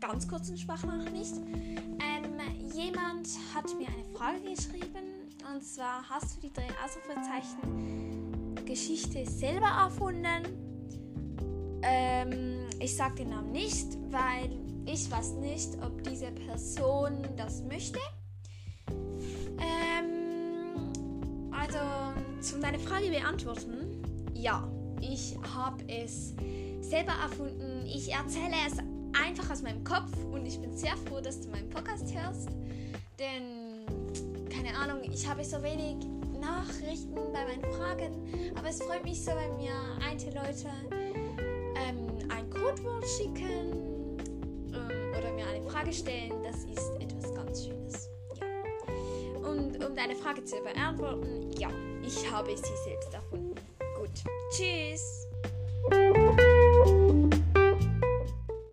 ganz kurzen Sprachnachricht. Ähm, jemand hat mir eine Frage geschrieben und zwar: Hast du die drei Ausrufezeichen Geschichte selber erfunden? Ähm, ich sage den Namen nicht, weil ich weiß nicht, ob diese Person das möchte. Ähm, also, zu deiner Frage beantworten. Ja, ich habe es selber erfunden. Ich erzähle es einfach aus meinem Kopf und ich bin sehr froh, dass du meinen Podcast hörst. Denn, keine Ahnung, ich habe so wenig Nachrichten bei meinen Fragen. Aber es freut mich so, wenn mir einige Leute ähm, ein Codewort schicken ähm, oder mir eine Frage stellen. Das ist etwas ganz Schönes. Ja. Und um deine Frage zu beantworten, ja, ich habe sie selbst erfunden. Gut, tschüss.